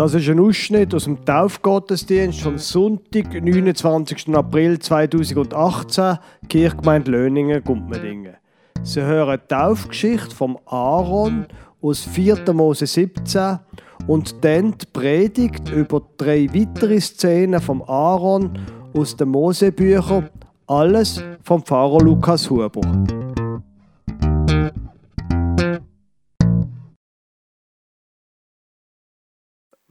Das ist ein Ausschnitt aus dem Taufgottesdienst vom Sonntag, 29. April 2018, Kirchgemeinde Löningen, Gumpmedingen. Sie hören die Taufgeschichte vom Aaron aus 4. Mose 17 und dann die Predigt über drei weitere Szenen vom Aaron aus den Mosebüchern, alles vom Pfarrer Lukas Huber.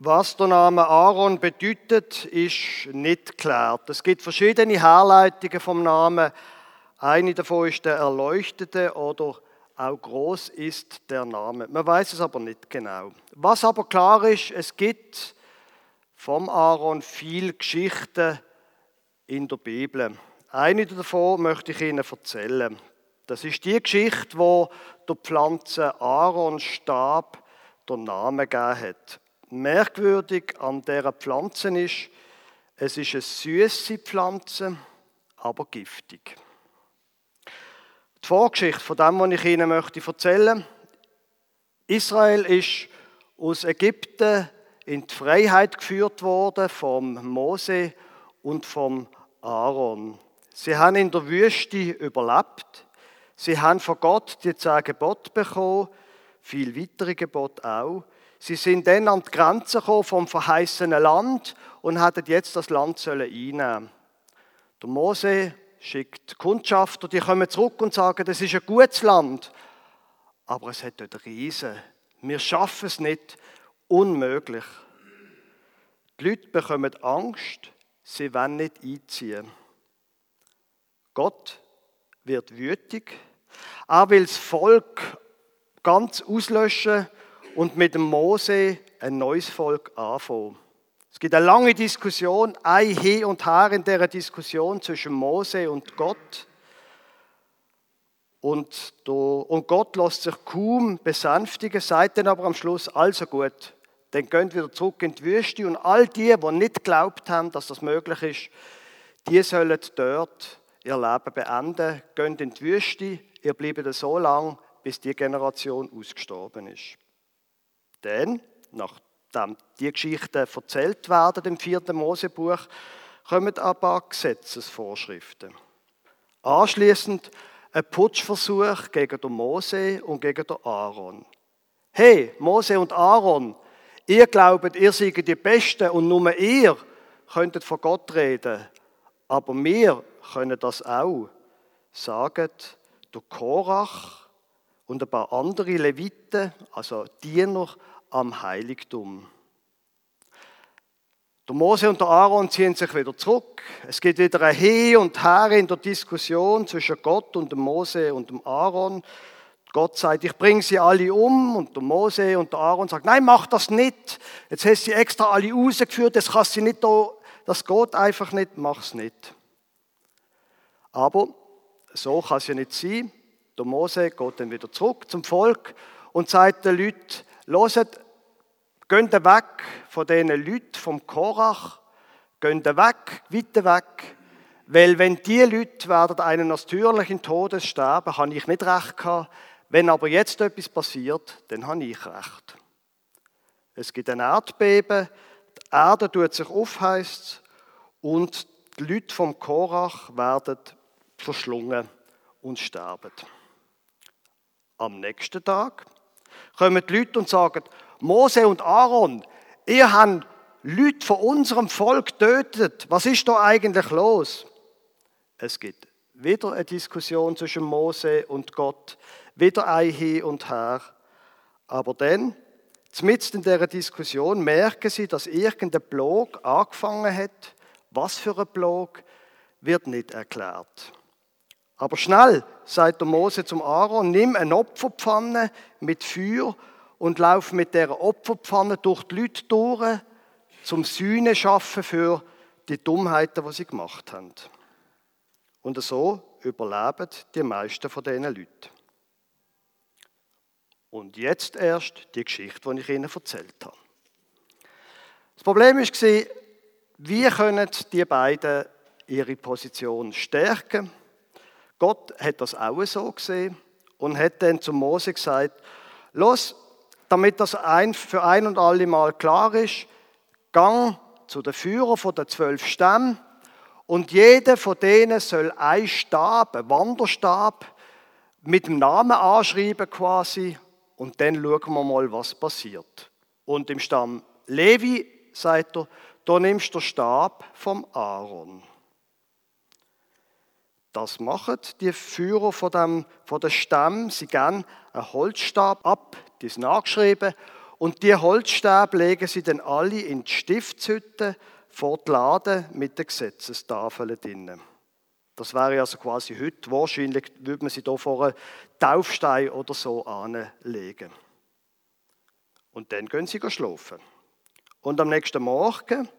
Was der Name Aaron bedeutet, ist nicht geklärt. Es gibt verschiedene Herleitungen vom Namen. Eine davon ist der Erleuchtete oder auch groß ist der Name. Man weiß es aber nicht genau. Was aber klar ist, es gibt vom Aaron viel Geschichten in der Bibel. Eine davon möchte ich Ihnen erzählen. Das ist die Geschichte, wo der Pflanze Aaron Stab der Name gegeben hat. Merkwürdig an dieser Pflanze ist, es ist eine süße Pflanze, aber giftig. Die Vorgeschichte von dem, was ich Ihnen möchte erzählen Israel ist aus Ägypten in die Freiheit geführt worden vom Mose und vom Aaron. Sie haben in der Wüste überlebt. Sie haben von Gott die zehn Gebote bekommen, viel weitere Gebote auch. Sie sind dann an die Grenze gekommen vom verheißenen Land und hätten jetzt das Land einnehmen Der Mose schickt Kundschafter, die kommen zurück und sagen, das ist ein gutes Land, aber es hat dort Riesen. Wir schaffen es nicht. Unmöglich. Die Leute bekommen Angst, sie wollen nicht einziehen. Gott wird wütig. Er will das Volk ganz auslöschen und mit dem Mose ein neues Volk anfangen. Es gibt eine lange Diskussion, ein Hin und Her in der Diskussion zwischen Mose und Gott. Und, Gott lässt sich kaum besänftigen, sagt dann aber am Schluss, also gut, dann gehen wieder zurück in die Wüste und all die, die nicht geglaubt haben, dass das möglich ist, die sollen dort ihr Leben beenden, gehen in die Wüste, ihr bleibt so lang, bis die Generation ausgestorben ist. Denn, nachdem die Geschichten erzählt werden im vierten Mosebuch, kommen ein paar Gesetzesvorschriften. Anschließend ein Putschversuch gegen den Mose und gegen den Aaron. Hey, Mose und Aaron, ihr glaubt, ihr seid die Besten und nur ihr könntet von Gott reden. Aber wir können das auch, sagen der Korach und ein paar andere Leviten, also Diener am Heiligtum. Der Mose und der Aaron ziehen sich wieder zurück. Es geht wieder ein Hin und Her in der Diskussion zwischen Gott und dem Mose und dem Aaron. Gott sagt, ich bringe sie alle um. Und der Mose und der Aaron sagt, nein, mach das nicht. Jetzt hast du sie extra alle rausgeführt, das kannst du nicht da, das geht einfach nicht, mach's nicht. Aber so kann es ja nicht sein. Der Mose geht dann wieder zurück zum Volk und sagt den Leuten, Loset, geht weg von diesen Leuten vom Korach, geht weg, weiter weg, weil wenn die Leute werden einen natürlichen Todes sterben, habe ich nicht recht gehabt. Wenn aber jetzt etwas passiert, dann habe ich recht. Es gibt ein Erdbeben, die Erde tut sich auf, heisst und die Leute vom Korach werden verschlungen und sterben. Am nächsten Tag kommen die Leute und sagen, Mose und Aaron, ihr habt Leute von unserem Volk getötet. Was ist da eigentlich los? Es gibt wieder eine Diskussion zwischen Mose und Gott, wieder ein Hin und Her. Aber dann, mitten in dieser Diskussion, merken sie, dass irgendein Blog angefangen hat. Was für ein Blog, wird nicht erklärt. Aber schnell, sagt der Mose zum Aaron, nimm eine Opferpfanne mit Feuer und lauf mit der Opferpfanne durch die Leute durch, zum Sühne schaffen für die Dummheiten, die sie gemacht haben. Und so überleben die meisten von diesen Leuten. Und jetzt erst die Geschichte, die ich Ihnen erzählt habe. Das Problem war, wie können die beiden ihre Position stärken Gott hat das auch so gesehen und hat dann zu Mose gesagt, los, damit das ein, für ein und alle Mal klar ist, gang zu den Führern den zwölf Stämmen und jeder von denen soll einen Stab, einen Wanderstab, mit dem Namen anschreiben quasi und dann schauen wir mal, was passiert. Und im Stamm Levi sagt er, da nimmst du den Stab vom Aaron. Das machen die Führer von, dem, von der Stamm. Sie geben einen Holzstab ab, die ist nachgeschrieben, und die Holzstäbe legen sie dann alle in die Stiftshütte vor die Lade mit den Gesetzestafeln drinnen. Das wäre also quasi heute, wahrscheinlich würde man sie hier vor einen Taufstein oder so anlegen. Und dann gehen sie schlafen. Und am nächsten Morgen,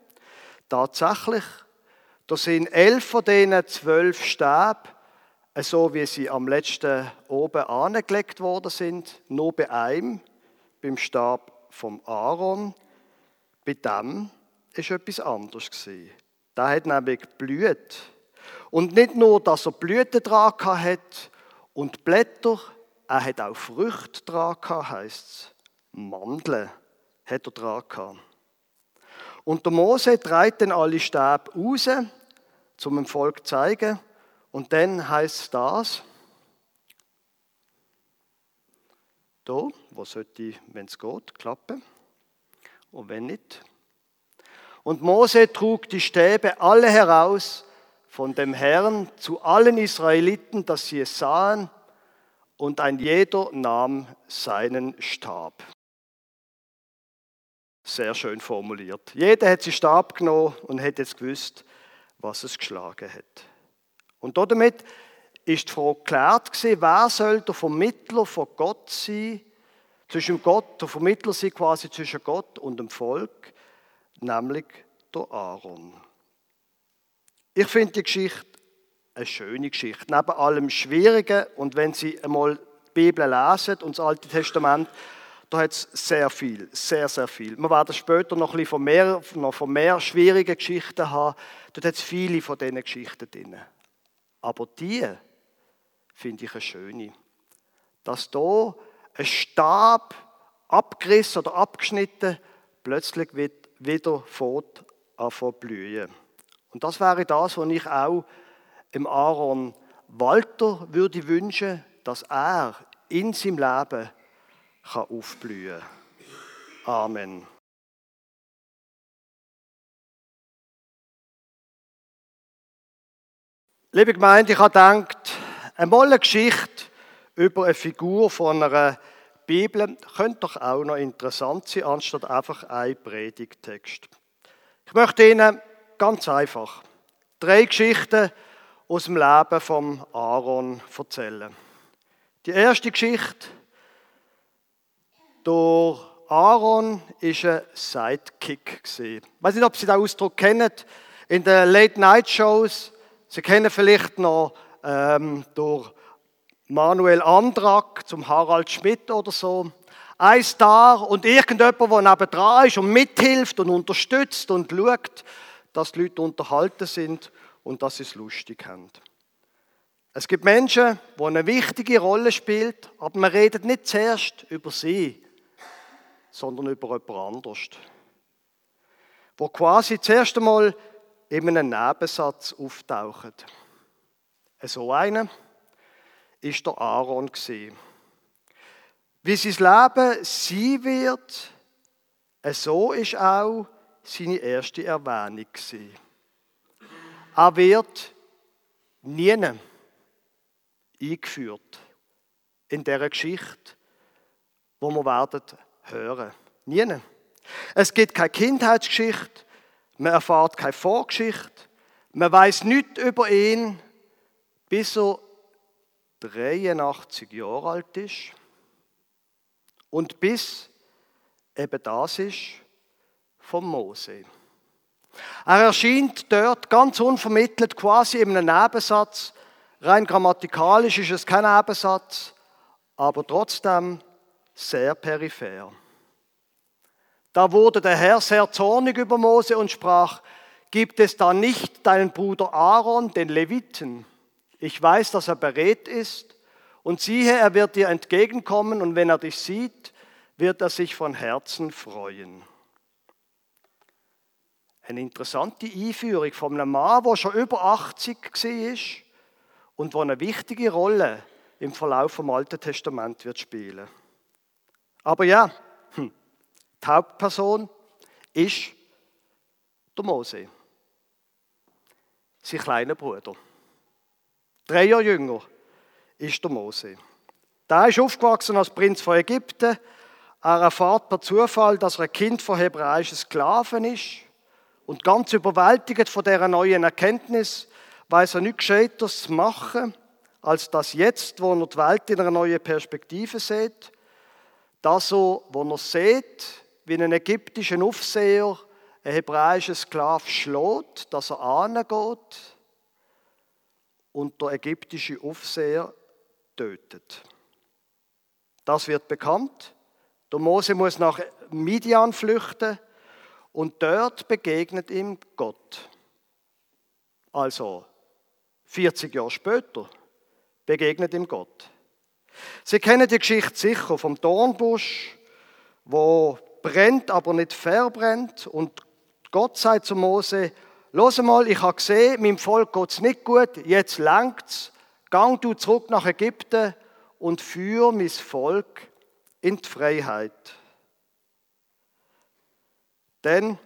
tatsächlich, da sind elf von diesen zwölf Stäben, so wie sie am letzten oben angelegt worden sind, nur bei einem, beim Stab vom Aaron, bei dem ist etwas anderes gewesen. Der hat nämlich blüht. Und nicht nur, dass er Blüten dran hat und Blätter, er hat auch Früchte dran heisst es. Mandeln hat er dran gehabt. Und der Mose treibt dann alle Stäbe raus, um dem Volk zeigen. Und dann heißt das. Da, wo sollte, wenn es geht, klappen. Und wenn nicht. Und Mose trug die Stäbe alle heraus von dem Herrn zu allen Israeliten, dass sie es sahen, und ein jeder nahm seinen Stab. Sehr schön formuliert. Jeder hat seinen Stab genommen und hat jetzt gewusst, was es geschlagen hat. Und damit ist die Frage geklärt gewesen, wer soll der Vermittler von Gott sein, zwischen Gott, der Vermittler sein quasi zwischen Gott und dem Volk, nämlich der Aaron. Ich finde die Geschichte eine schöne Geschichte, neben allem Schwierigen. Und wenn Sie einmal die Bibel lesen und das Alte Testament, da hat es sehr viel, sehr, sehr viel. Wir werden später noch ein von mehr, noch von mehr schwierigen Geschichten haben. Dort hat es viele von diesen Geschichten drin. Aber die finde ich eine schöne. Dass da ein Stab abgerissen oder abgeschnitten plötzlich wieder fort anfangen blühen. Und das wäre das, was ich auch im Aaron Walter würde wünschen, dass er in seinem Leben kann aufblühen. Amen. Liebe Gemeinde, ich habe gedacht, einmal eine Geschichte über eine Figur von einer Bibel könnte doch auch noch interessant sein, anstatt einfach ein Predigtext. Ich möchte Ihnen Ganz einfach. Drei Geschichten aus dem Leben von Aaron erzählen. Die erste Geschichte, durch Aaron ist ein Sidekick. Ich weiß nicht, ob Sie den Ausdruck kennen. In den Late-Night-Shows, Sie kennen vielleicht noch ähm, durch Manuel Andrak zum Harald Schmidt oder so. Ein Star und irgendjemand, der nebendran ist und mithilft und unterstützt und schaut, dass die Leute unterhalten sind und dass sie es lustig haben. Es gibt Menschen, die eine wichtige Rolle spielen, aber man redet nicht zuerst über sie, sondern über jemand anderes. Wo quasi zuerst einmal in einem Nebensatz auftauchen. So einer ist der Aaron Wie sein Leben sein wird, so ist auch seine erste Erwähnung. Er wird nie eingeführt in dieser Geschichte, wo wir werden hören. Nie. Es gibt keine Kindheitsgeschichte, man erfahrt keine Vorgeschichte, man weiß nichts über ihn, bis er 83 Jahre alt ist und bis eben das ist, von Mose. Er erscheint dort ganz unvermittelt, quasi in einem Nebensatz. Rein grammatikalisch ist es kein Nebensatz, aber trotzdem sehr peripher. Da wurde der Herr sehr zornig über Mose und sprach, gibt es da nicht deinen Bruder Aaron, den Leviten? Ich weiß, dass er berät ist, und siehe, er wird dir entgegenkommen, und wenn er dich sieht, wird er sich von Herzen freuen. Eine interessante Einführung von einem Mann, der schon über 80 war und der eine wichtige Rolle im Verlauf vom Alten Testament wird spielen. Aber ja, die Hauptperson ist der Mose, sein kleiner Bruder. Drei Jahre jünger ist der Mose. Der ist aufgewachsen als Prinz von Ägypten. Er erfährt per Zufall, dass er ein Kind von hebräischen Sklaven ist. Und ganz überwältigt von dieser neuen Erkenntnis weiß er nichts Gescheiteres zu machen, als das jetzt, wo er die Welt in einer neuen Perspektive sieht. Das so, wo er sieht, wie ein ägyptischer Aufseher einen hebräischen Sklav schlägt, dass er angeht und der ägyptische Aufseher tötet. Das wird bekannt. Der Mose muss nach Midian flüchten und dort begegnet ihm Gott. Also 40 Jahre später begegnet ihm Gott. Sie kennen die Geschichte sicher vom Dornbusch, wo brennt, aber nicht verbrennt. Und Gott sagt zu Mose, Los mal, ich habe gesehen, meinem Volk geht es nicht gut, jetzt langt's. Gang du zurück nach Ägypten und führe mein Volk in die Freiheit. Denn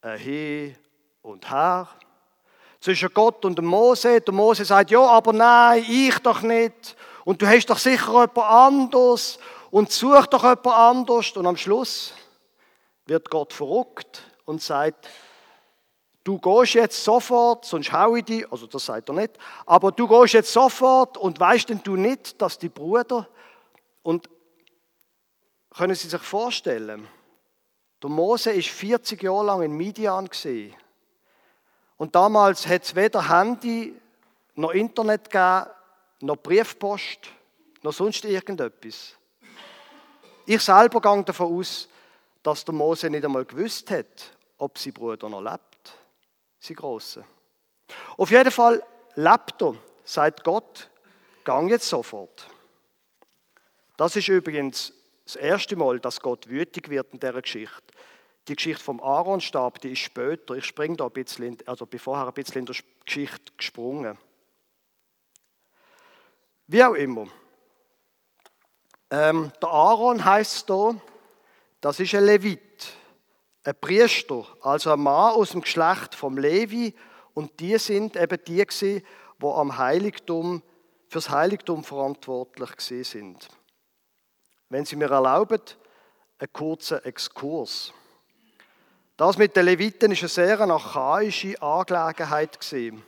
ein Hin und Her zwischen Gott und Mose. Der Mose sagt, ja, aber nein, ich doch nicht. Und du hast doch sicher jemand anders und such doch jemand anders. Und am Schluss wird Gott verrückt und sagt, du gehst jetzt sofort, sonst hau ich dich, also das sagt er nicht, aber du gehst jetzt sofort und weißt denn du nicht, dass die Brüder, und können Sie sich vorstellen, der Mose ist 40 Jahre lang in Midian gesehen. Und damals hat es weder Handy noch Internet gegeben, noch Briefpost, noch sonst irgendetwas. Ich selber gehe davon aus, dass der Mose nicht einmal gewusst hat, ob sein Bruder noch lebt, sein Grosser. Auf jeden Fall lebt er, sagt Gott, gang jetzt sofort. Das ist übrigens das erste Mal, dass Gott wütig wird in dieser Geschichte. Die Geschichte vom Aaronstab, die ist später. Ich springe da ein bisschen, also bin vorher ein bisschen in der Geschichte gesprungen. Wie auch immer. Ähm, der Aaron heißt da, das ist ein Levit, ein Priester, also ein Mann aus dem Geschlecht vom Levi. Und die sind eben die, die am Heiligtum, fürs Heiligtum verantwortlich sind. Wenn Sie mir erlauben, einen kurzen Exkurs. Das mit den Leviten ist eine sehr archaische Angelegenheit gewesen.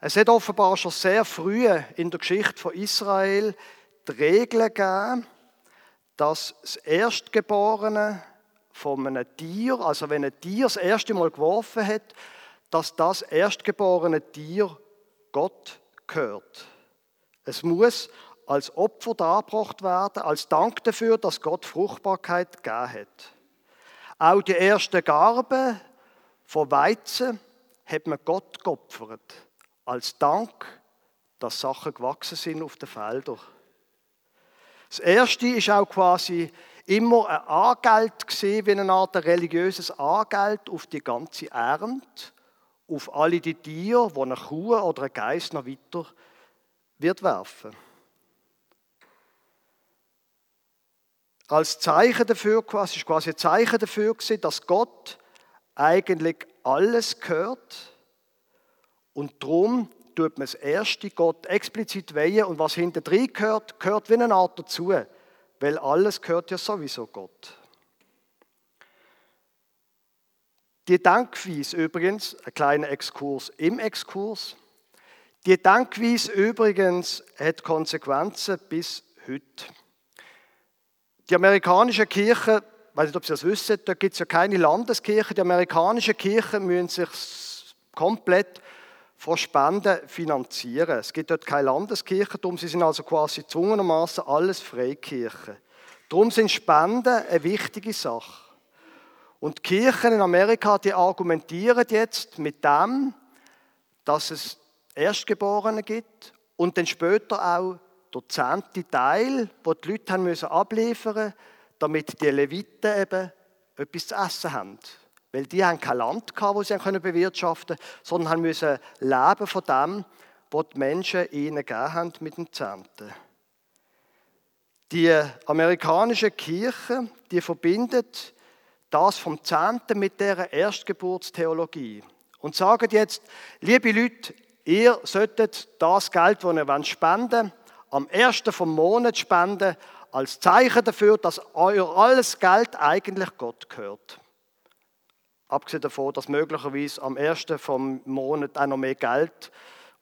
Es hat offenbar schon sehr früh in der Geschichte von Israel die Regel gegeben, dass das Erstgeborene von einem Tier, also wenn ein Tier das erste Mal geworfen hat, dass das erstgeborene Tier Gott gehört. Es muss als Opfer dargebracht werden, als Dank dafür, dass Gott Fruchtbarkeit gegeben hat. Auch die ersten Garben von Weizen hat man Gott geopfert, als Dank, dass Sachen gewachsen sind auf den Feldern. Das erste ist auch quasi immer ein Angeld gesehen, wie eine Art religiöses Angeld auf die ganze Ernte, auf alle die Tiere, die eine Kuh oder ein Geist noch weiter wird werfen. als Zeichen dafür, quasi, ist quasi ein Zeichen dafür gewesen, dass Gott eigentlich alles gehört und darum tut man das erste Gott explizit weihen und was hinter drin gehört, gehört wie eine Art dazu, weil alles gehört ja sowieso Gott. Die Denkweise übrigens, ein kleiner Exkurs im Exkurs, die Denkweise übrigens hat Konsequenzen bis heute. Die amerikanische Kirche, ich weiß nicht, ob Sie das wissen, da gibt es ja keine Landeskirche. Die amerikanischen Kirchen müssen sich komplett von Spenden finanzieren. Es gibt dort keine Landeskirche, darum sie sind also quasi gezwungenermaßen alles Freikirchen. Darum sind Spenden eine wichtige Sache. Und die Kirchen in Amerika, die argumentieren jetzt mit dem, dass es Erstgeborene gibt und dann später auch der zehnte Teil, den die Leute haben müssen abliefern damit die Leviten eben etwas zu essen haben. Weil die haben kein Land gehabt, wo sie können bewirtschaften konnten, sondern haben müssen leben von dem, was die Menschen ihnen gegeben haben mit den Zehnten. Die amerikanische Kirche, die verbindet das vom Zehnten mit der Erstgeburtstheologie und sagen jetzt, liebe Leute, ihr solltet das Geld, das ihr spenden wollt, am ersten vom Monat spenden, als Zeichen dafür, dass euer alles Geld eigentlich Gott gehört. Abgesehen davon, dass möglicherweise am ersten vom Monat auch noch mehr Geld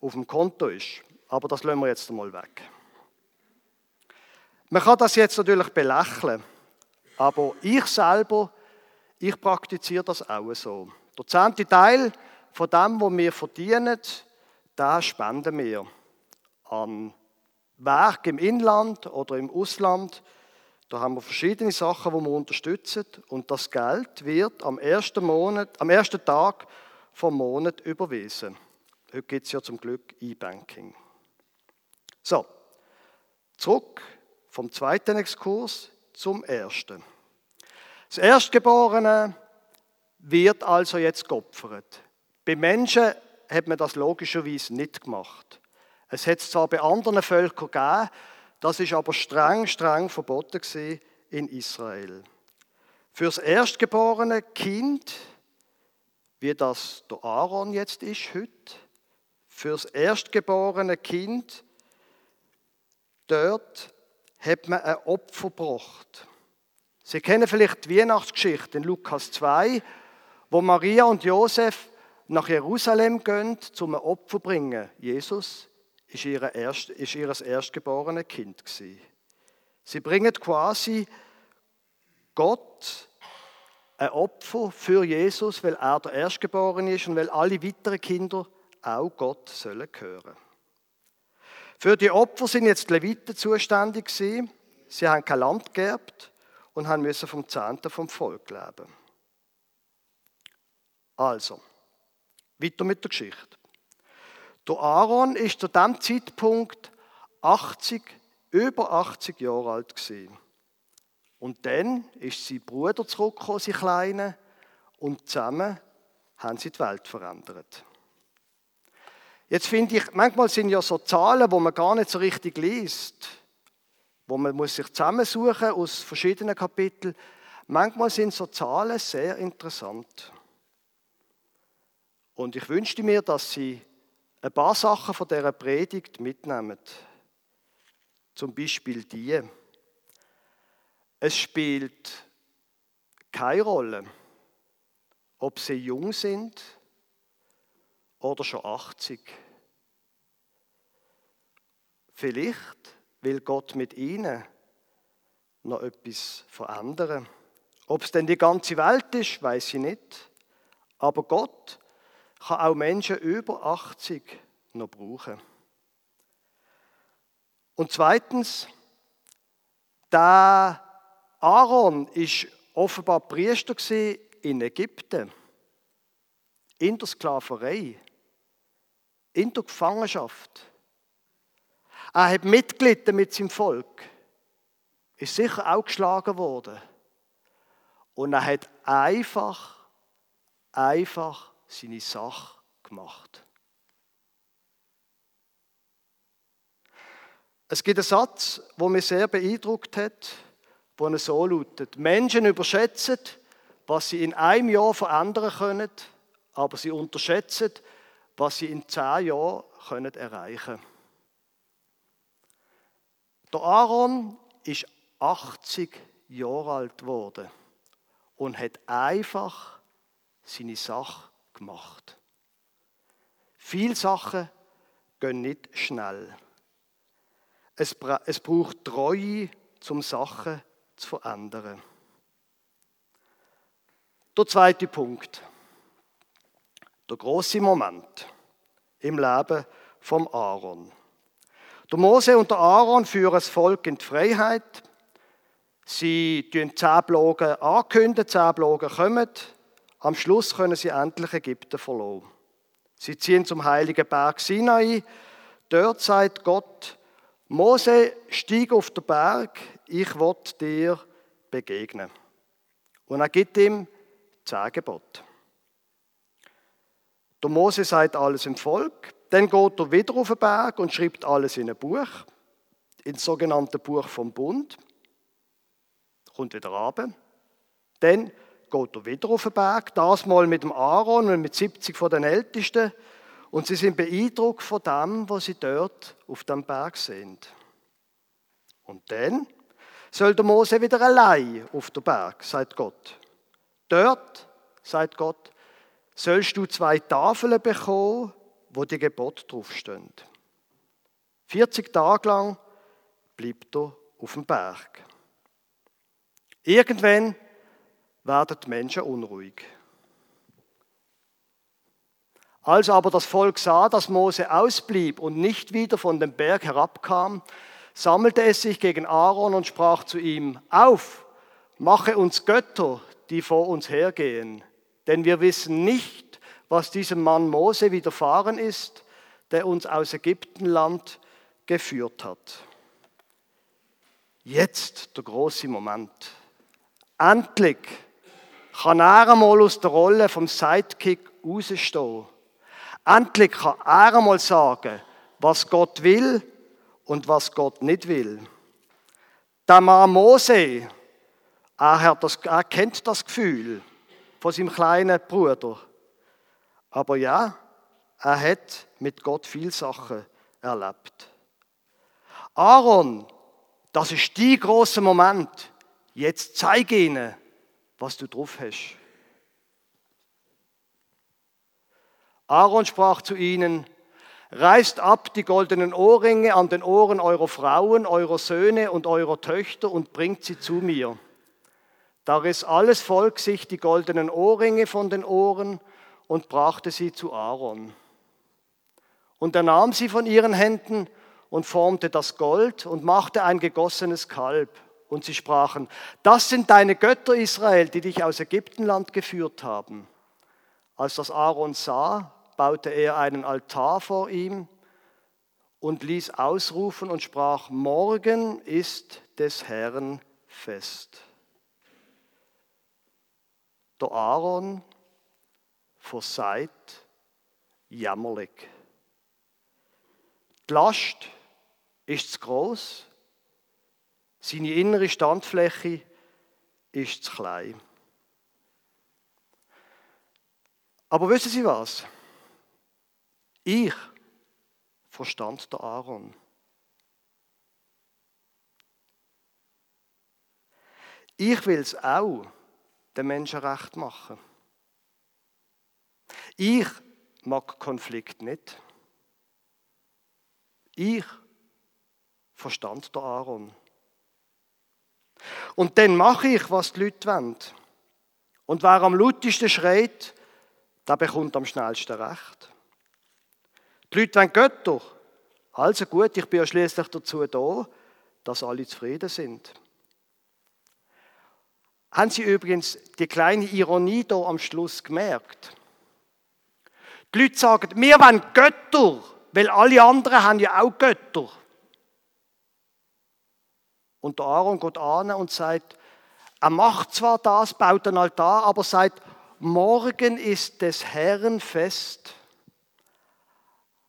auf dem Konto ist. Aber das lassen wir jetzt einmal weg. Man kann das jetzt natürlich belächeln, aber ich selber, ich praktiziere das auch so. Der zehnte Teil von dem, was wir verdienen, da spenden wir an Werk im Inland oder im Ausland. Da haben wir verschiedene Sachen, die wir unterstützen. Und das Geld wird am ersten, Monat, am ersten Tag vom Monat überwiesen. Heute gibt es ja zum Glück E-Banking. So, zurück vom zweiten Exkurs zum ersten. Das Erstgeborene wird also jetzt geopfert. Bei Menschen hat man das logischerweise nicht gemacht. Es hat es zwar bei anderen Völkern gegeben, das ist aber streng, streng verboten in Israel. Fürs erstgeborene Kind, wie das der Aaron jetzt ist heute, fürs erstgeborene Kind, dort hat man ein Opfer gebracht. Sie kennen vielleicht die Weihnachtsgeschichte in Lukas 2, wo Maria und Josef nach Jerusalem gehen, zum ein Opfer zu bringen. Jesus ist ihr, erst, ist ihr erstgeborene Kind gewesen. Sie bringen quasi Gott ein Opfer für Jesus, weil er der Erstgeborene ist und weil alle weiteren Kinder auch Gott sollen gehören. Für die Opfer sind jetzt die Leviten zuständig gewesen. Sie haben kein Land geerbt und haben müssen vom Zehnten vom Volk leben. Also, weiter mit der Geschichte. Der Aaron ist zu dem Zeitpunkt 80, über 80 Jahre alt gewesen. Und dann ist sein Bruder zurückgekommen, sein Kleiner, und zusammen haben sie die Welt verändert. Jetzt finde ich, manchmal sind ja so Zahlen, wo man gar nicht so richtig liest, wo man muss sich zusammensuchen aus verschiedenen Kapiteln. Manchmal sind so Zahlen sehr interessant. Und ich wünschte mir, dass Sie ein paar Sachen von dieser Predigt mitnehmen. Zum Beispiel die. Es spielt keine Rolle, ob sie jung sind oder schon 80. Vielleicht will Gott mit ihnen noch etwas verändern. Ob es denn die ganze Welt ist, weiß ich nicht. Aber Gott kann auch Menschen über 80 noch brauchen. Und zweitens, der Aaron ist offenbar Priester in Ägypten, in der Sklaverei, in der Gefangenschaft. Er hat mitgelitten mit seinem Volk, ist sicher auch geschlagen worden. Und er hat einfach, einfach seine Sache gemacht. Es gibt einen Satz, der mich sehr beeindruckt hat, der so lautet: Menschen überschätzen, was sie in einem Jahr verändern können, aber sie unterschätzen, was sie in zehn Jahren können erreichen können. Der Aaron ist 80 Jahre alt geworden und hat einfach seine Sache gemacht. Viele Sachen gehen nicht schnell. Es, es braucht Treue, um Sachen zu verändern. Der zweite Punkt. Der große Moment im Leben vom Aaron. Der Mose und der Aaron führen das Volk in die Freiheit. Sie kündigen zehn Blogen ankündigen, zehn Blogen kommen. Am Schluss können sie endlich Ägypten verlassen. Sie ziehen zum heiligen Berg Sinai. Dort sagt Gott, Mose, stieg auf den Berg, ich will dir begegnen. Und er gibt ihm zehn Gebote. Der Mose sagt alles im Volk. Dann geht er wieder auf den Berg und schreibt alles in ein Buch, ins sogenannte Buch vom Bund. Kommt wieder runter. Dann geht er wieder auf den Berg, das mal mit dem Aaron und mit 70 von den Ältesten. Und sie sind beeindruckt von dem, was sie dort auf dem Berg sind. Und dann soll der Mose wieder allein auf den Berg, sagt Gott. Dort, sagt Gott, sollst du zwei Tafeln bekommen, wo die Gebot draufstehen. 40 Tage lang bleibt er auf dem Berg. Irgendwann werden die Menschen unruhig. Als aber das Volk sah, dass Mose ausblieb und nicht wieder von dem Berg herabkam, sammelte es sich gegen Aaron und sprach zu ihm, auf, mache uns Götter, die vor uns hergehen, denn wir wissen nicht, was diesem Mann Mose widerfahren ist, der uns aus Ägyptenland geführt hat. Jetzt der große Moment. Endlich kann er einmal aus der Rolle vom Sidekick rausstehen. Endlich kann er einmal sagen, was Gott will und was Gott nicht will. Der Mann Mose, er, das, er kennt das Gefühl von seinem kleinen Bruder. Aber ja, er hat mit Gott viel Sachen erlebt. Aaron, das ist die große Moment. Jetzt zeige ihnen, was du drauf hast. Aaron sprach zu ihnen, reißt ab die goldenen Ohrringe an den Ohren eurer Frauen, eurer Söhne und eurer Töchter und bringt sie zu mir. Da riss alles Volk sich die goldenen Ohrringe von den Ohren und brachte sie zu Aaron. Und er nahm sie von ihren Händen und formte das Gold und machte ein gegossenes Kalb. Und sie sprachen, das sind deine Götter Israel, die dich aus Ägyptenland geführt haben. Als das Aaron sah, baute er einen Altar vor ihm und ließ ausrufen und sprach, morgen ist des Herrn Fest. Der Aaron verseit jämmerlich. Die Last ist zu groß, seine innere Standfläche ist zu klein. Aber wissen Sie was? Ich verstand der Aaron. Ich will es auch den Menschen recht machen. Ich mag Konflikt nicht. Ich verstand der Aaron. Und dann mache ich, was die Leute wollen. Und wer am lautesten schreit, der bekommt am schnellsten recht. Die Leute wollen Götter. Also gut, ich bin ja schließlich dazu da, dass alle zufrieden sind. Haben Sie übrigens die kleine Ironie da am Schluss gemerkt? Die Leute sagen, wir wollen Götter, weil alle anderen haben ja auch Götter. Und der Aaron geht an und sagt, er macht zwar das, baut einen Altar, aber sagt, morgen ist des Herrn Fest.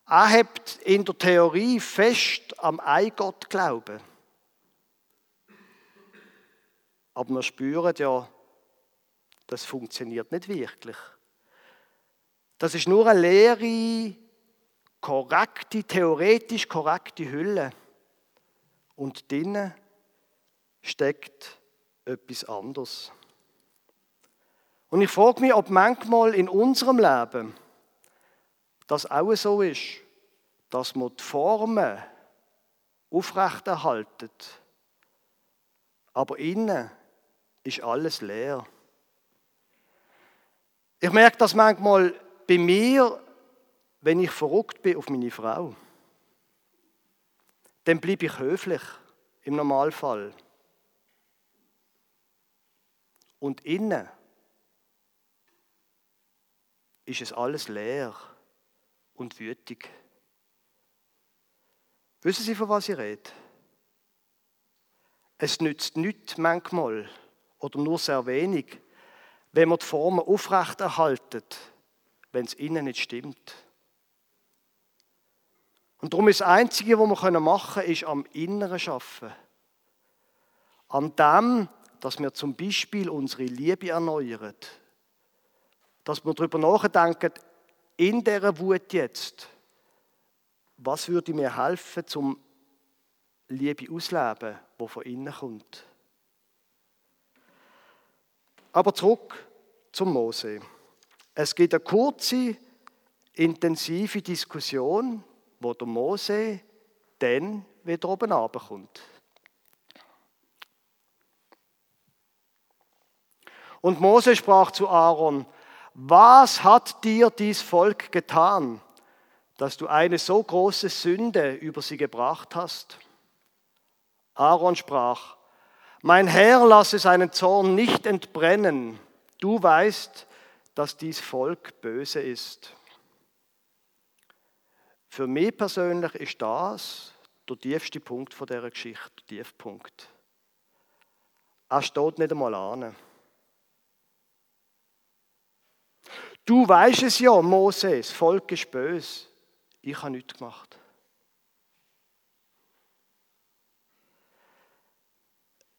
Er hat in der Theorie fest am Eigott glauben. Aber wir spüren ja, das funktioniert nicht wirklich. Das ist nur eine leere, korrekte, theoretisch korrekte Hülle. Und drinnen steckt etwas anderes. Und ich frage mich, ob manchmal in unserem Leben das auch so ist, dass man die Formen aufrechterhalten, aber innen ist alles leer. Ich merke das manchmal bei mir, wenn ich verrückt bin auf meine Frau. Dann bleibe ich höflich im Normalfall. Und innen ist es alles leer und wütig. Wissen Sie, von was ich rede? Es nützt nichts manchmal oder nur sehr wenig, wenn man die Formen aufrechterhaltet, wenn es innen nicht stimmt. Und darum ist das Einzige, was wir machen können, ist am Inneren schaffen. An dem, dass wir zum Beispiel unsere Liebe erneuern. Dass wir darüber nachdenken, in dieser Wut jetzt, was würde mir helfen, zum Liebe ausleben, wo von innen kommt. Aber zurück zum Mose. Es gibt eine kurze, intensive Diskussion, wo der Mose dann wieder oben kommt. Und Mose sprach zu Aaron, was hat dir dies Volk getan, dass du eine so große Sünde über sie gebracht hast? Aaron sprach, mein Herr lasse seinen Zorn nicht entbrennen. Du weißt, dass dies Volk böse ist. Für mich persönlich ist das der tiefste Punkt von dieser Geschichte, der Tiefpunkt. Er steht nicht einmal an. Du weißt es ja, Mose, das Volk ist böse. Ich habe nichts gemacht.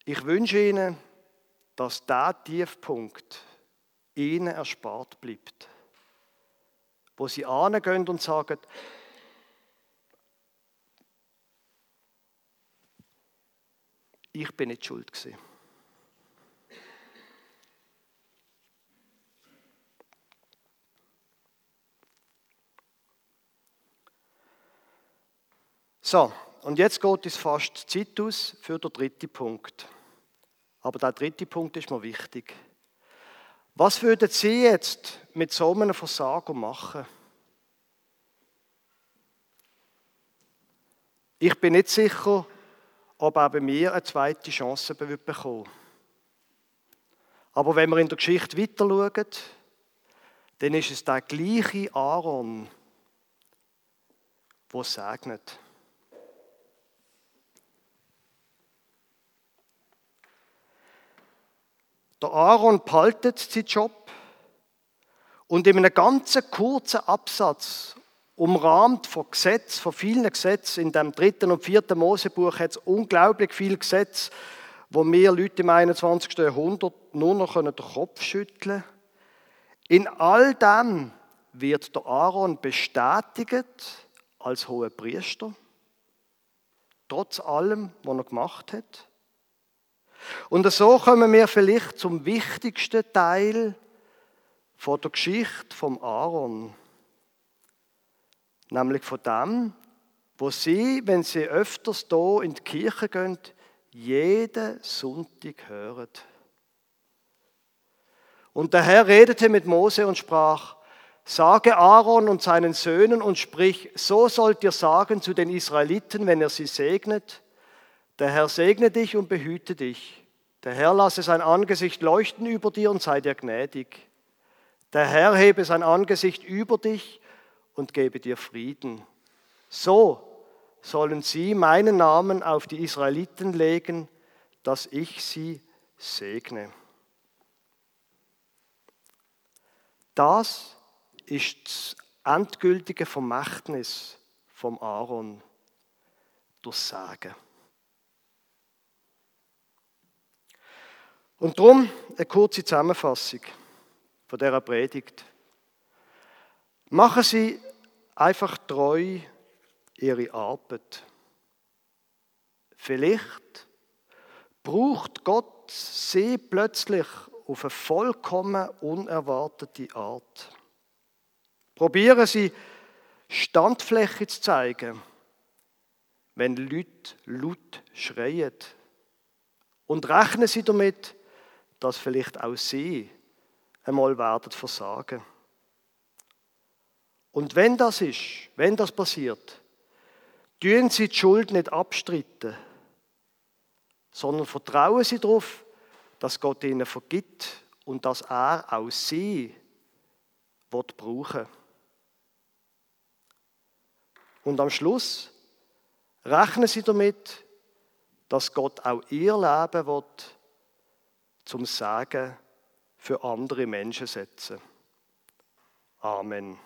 Ich wünsche Ihnen, dass dieser Tiefpunkt Ihnen erspart bleibt. Wo Sie angehen und sagen, ich bin nicht schuld gewesen. So, und jetzt geht es fast Zeit aus für den dritten Punkt. Aber der dritte Punkt ist mir wichtig. Was würden Sie jetzt mit so einem Versager machen? Ich bin nicht sicher, ob auch bei mir eine zweite Chance bekommen Aber wenn wir in der Geschichte weiter schauen, dann ist es der gleiche Aaron, der segnet. Der Aaron behaltet seinen Job und in einem ganz kurzen Absatz, umrahmt von Gesetz, von vielen Gesetzen, in dem dritten und vierten Mosebuch hat es unglaublich viele Gesetze, wo wir Leute im 21. Jahrhundert nur noch den Kopf schütteln können. In all dem wird der Aaron bestätigt als hoher Priester, trotz allem, was er gemacht hat. Und so kommen wir vielleicht zum wichtigsten Teil von der Geschichte vom Aaron. Nämlich von dem, wo sie, wenn sie öfters hier in die Kirche gehen, jeden Sonntag hören. Und der Herr redete mit Mose und sprach, Sage Aaron und seinen Söhnen und sprich, so sollt ihr sagen zu den Israeliten, wenn er sie segnet, der Herr segne dich und behüte dich. Der Herr lasse sein Angesicht leuchten über dir und sei dir gnädig. Der Herr hebe sein Angesicht über dich und gebe dir Frieden. So sollen sie meinen Namen auf die Israeliten legen, dass ich sie segne. Das ist das endgültige Vermächtnis vom Aaron durch Sagen. Und darum eine kurze Zusammenfassung von dieser Predigt. Machen Sie einfach treu Ihre Arbeit. Vielleicht braucht Gott Sie plötzlich auf eine vollkommen unerwartete Art. Probieren Sie, Standfläche zu zeigen, wenn Leute laut schreien. Und rechnen Sie damit, dass vielleicht auch sie einmal werden versagen. Und wenn das ist, wenn das passiert, tun Sie die Schuld nicht abstreiten, sondern vertrauen Sie darauf, dass Gott ihnen vergibt und dass er auch sie wird brauchen. Und am Schluss rechnen Sie damit, dass Gott auch ihr Leben wird zum Sagen für andere Menschen setzen. Amen.